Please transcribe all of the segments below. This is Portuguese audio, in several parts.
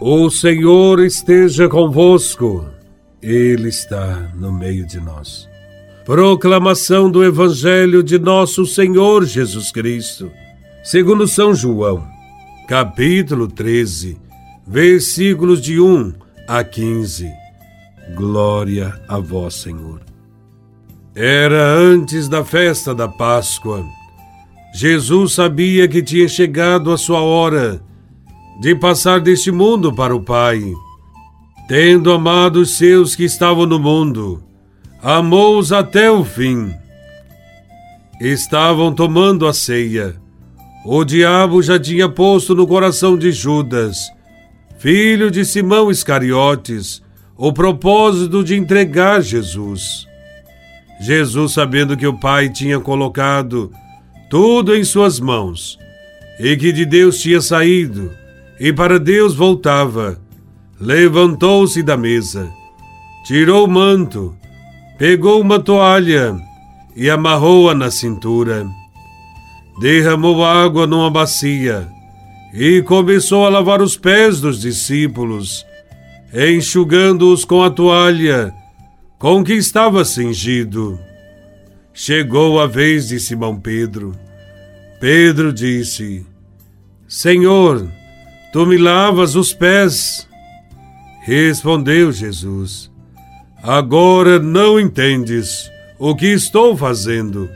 O Senhor esteja convosco, Ele está no meio de nós. Proclamação do Evangelho de Nosso Senhor Jesus Cristo, segundo São João, capítulo 13, versículos de 1 a 15. Glória a Vós, Senhor. Era antes da festa da Páscoa. Jesus sabia que tinha chegado a sua hora de passar deste mundo para o Pai. Tendo amado os seus que estavam no mundo, amou-os até o fim. Estavam tomando a ceia. O diabo já tinha posto no coração de Judas, filho de Simão Iscariotes, o propósito de entregar Jesus. Jesus, sabendo que o Pai tinha colocado tudo em suas mãos e que de Deus tinha saído, e para Deus voltava. Levantou-se da mesa, tirou o manto, pegou uma toalha e amarrou-a na cintura. Derramou água numa bacia e começou a lavar os pés dos discípulos, enxugando-os com a toalha com que estava cingido. Chegou a vez de Simão Pedro. Pedro disse: Senhor, Tu me lavas os pés. Respondeu Jesus: Agora não entendes o que estou fazendo.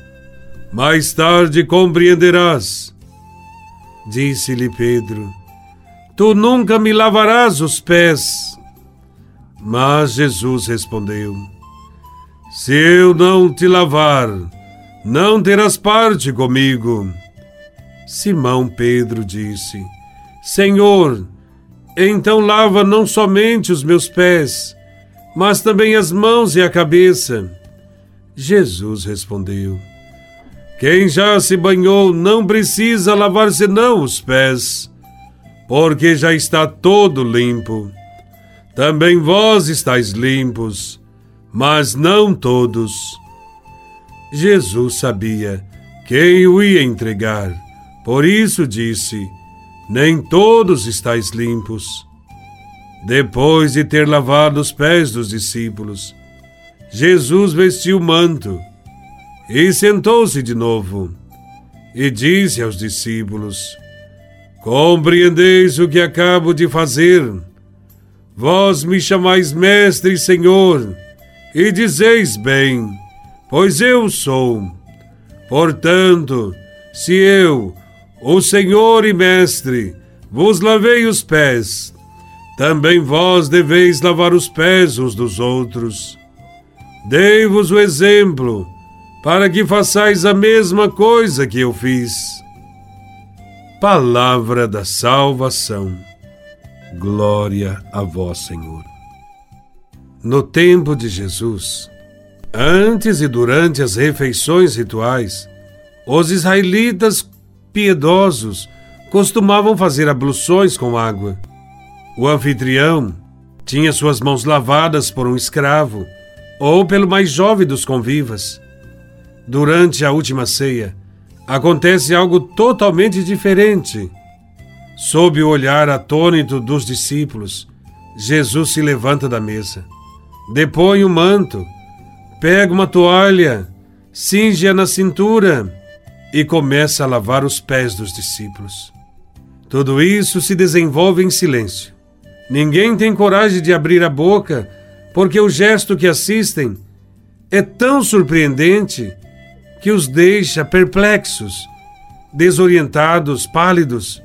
Mais tarde compreenderás. Disse-lhe Pedro: Tu nunca me lavarás os pés. Mas Jesus respondeu: Se eu não te lavar, não terás parte comigo. Simão Pedro disse: Senhor, então lava não somente os meus pés, mas também as mãos e a cabeça. Jesus respondeu: Quem já se banhou não precisa lavar senão os pés, porque já está todo limpo. Também vós estáis limpos, mas não todos. Jesus sabia quem o ia entregar, por isso disse: nem todos estáis limpos. Depois de ter lavado os pés dos discípulos, Jesus vestiu o manto e sentou-se de novo e disse aos discípulos: Compreendeis o que acabo de fazer? Vós me chamais Mestre e Senhor, e dizeis bem, pois eu sou. Portanto, se eu, o Senhor e Mestre, vos lavei os pés. Também vós deveis lavar os pés uns dos outros. Dei-vos o exemplo, para que façais a mesma coisa que eu fiz. Palavra da salvação. Glória a vós, Senhor. No tempo de Jesus, antes e durante as refeições rituais, os israelitas piedosos costumavam fazer abluções com água. O anfitrião tinha suas mãos lavadas por um escravo ou pelo mais jovem dos convivas. Durante a última ceia, acontece algo totalmente diferente. Sob o olhar atônito dos discípulos, Jesus se levanta da mesa, depõe o manto, pega uma toalha, cinge-a na cintura e começa a lavar os pés dos discípulos. Tudo isso se desenvolve em silêncio. Ninguém tem coragem de abrir a boca, porque o gesto que assistem é tão surpreendente que os deixa perplexos, desorientados, pálidos.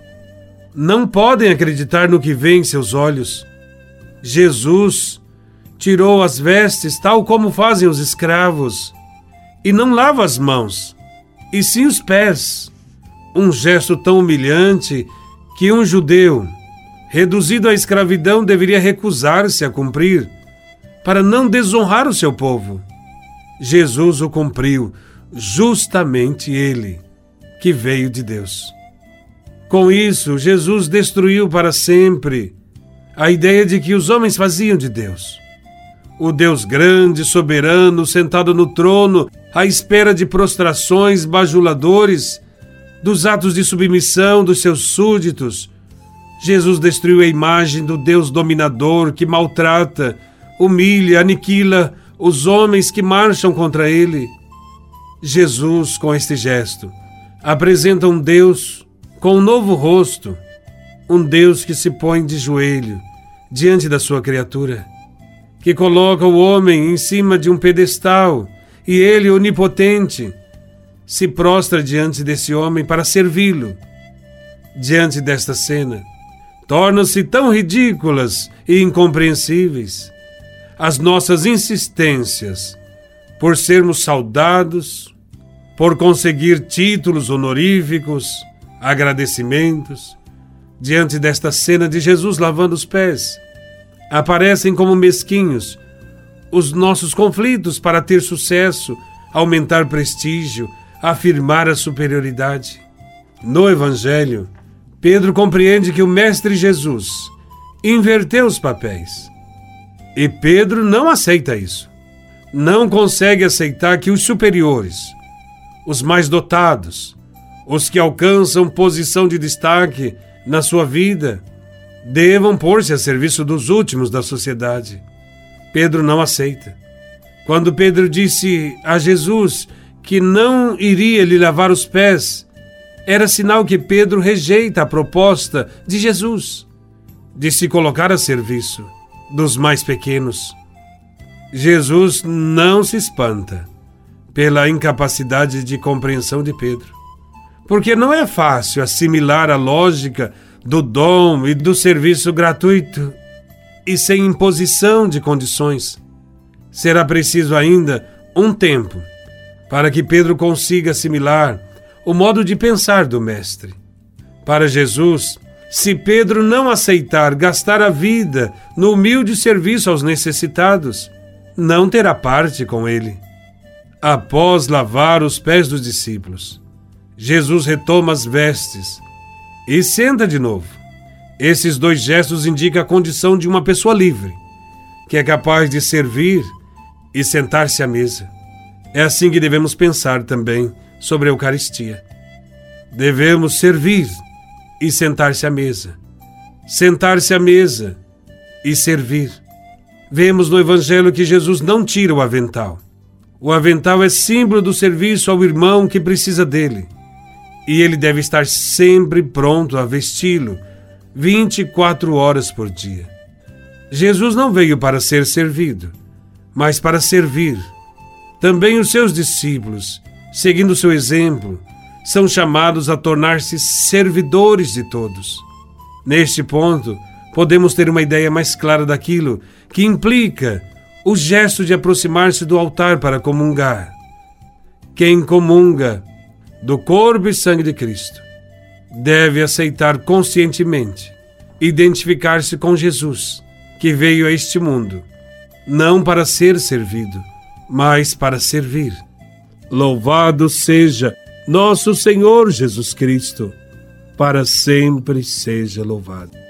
Não podem acreditar no que vê em seus olhos. Jesus tirou as vestes, tal como fazem os escravos, e não lava as mãos e sim os pés. Um gesto tão humilhante que um judeu, reduzido à escravidão, deveria recusar-se a cumprir, para não desonrar o seu povo. Jesus o cumpriu, justamente ele, que veio de Deus. Com isso, Jesus destruiu para sempre a ideia de que os homens faziam de Deus. O Deus grande, soberano, sentado no trono, à espera de prostrações bajuladores, dos atos de submissão dos seus súditos, Jesus destruiu a imagem do Deus dominador que maltrata, humilha, aniquila os homens que marcham contra ele. Jesus, com este gesto, apresenta um Deus com um novo rosto, um Deus que se põe de joelho diante da sua criatura, que coloca o homem em cima de um pedestal e ele, onipotente, se prostra diante desse homem para servi-lo. Diante desta cena, tornam-se tão ridículas e incompreensíveis as nossas insistências por sermos saudados, por conseguir títulos honoríficos, agradecimentos, diante desta cena de Jesus lavando os pés. Aparecem como mesquinhos os nossos conflitos para ter sucesso, aumentar prestígio, afirmar a superioridade. No Evangelho, Pedro compreende que o Mestre Jesus inverteu os papéis. E Pedro não aceita isso. Não consegue aceitar que os superiores, os mais dotados, os que alcançam posição de destaque na sua vida, devam pôr-se a serviço dos últimos da sociedade. Pedro não aceita. Quando Pedro disse a Jesus que não iria lhe lavar os pés, era sinal que Pedro rejeita a proposta de Jesus de se colocar a serviço dos mais pequenos. Jesus não se espanta pela incapacidade de compreensão de Pedro, porque não é fácil assimilar a lógica do dom e do serviço gratuito e sem imposição de condições. Será preciso ainda um tempo para que Pedro consiga assimilar o modo de pensar do Mestre. Para Jesus, se Pedro não aceitar gastar a vida no humilde serviço aos necessitados, não terá parte com ele. Após lavar os pés dos discípulos, Jesus retoma as vestes e senta de novo. Esses dois gestos indicam a condição de uma pessoa livre, que é capaz de servir e sentar-se à mesa. É assim que devemos pensar também sobre a Eucaristia. Devemos servir e sentar-se à mesa. Sentar-se à mesa e servir. Vemos no Evangelho que Jesus não tira o avental. O avental é símbolo do serviço ao irmão que precisa dele. E ele deve estar sempre pronto a vesti-lo, 24 horas por dia. Jesus não veio para ser servido, mas para servir também os seus discípulos, seguindo seu exemplo, são chamados a tornar-se servidores de todos. Neste ponto, podemos ter uma ideia mais clara daquilo que implica o gesto de aproximar-se do altar para comungar. Quem comunga do corpo e sangue de Cristo deve aceitar conscientemente, identificar-se com Jesus, que veio a este mundo, não para ser servido, mas para servir. Louvado seja nosso Senhor Jesus Cristo, para sempre seja louvado.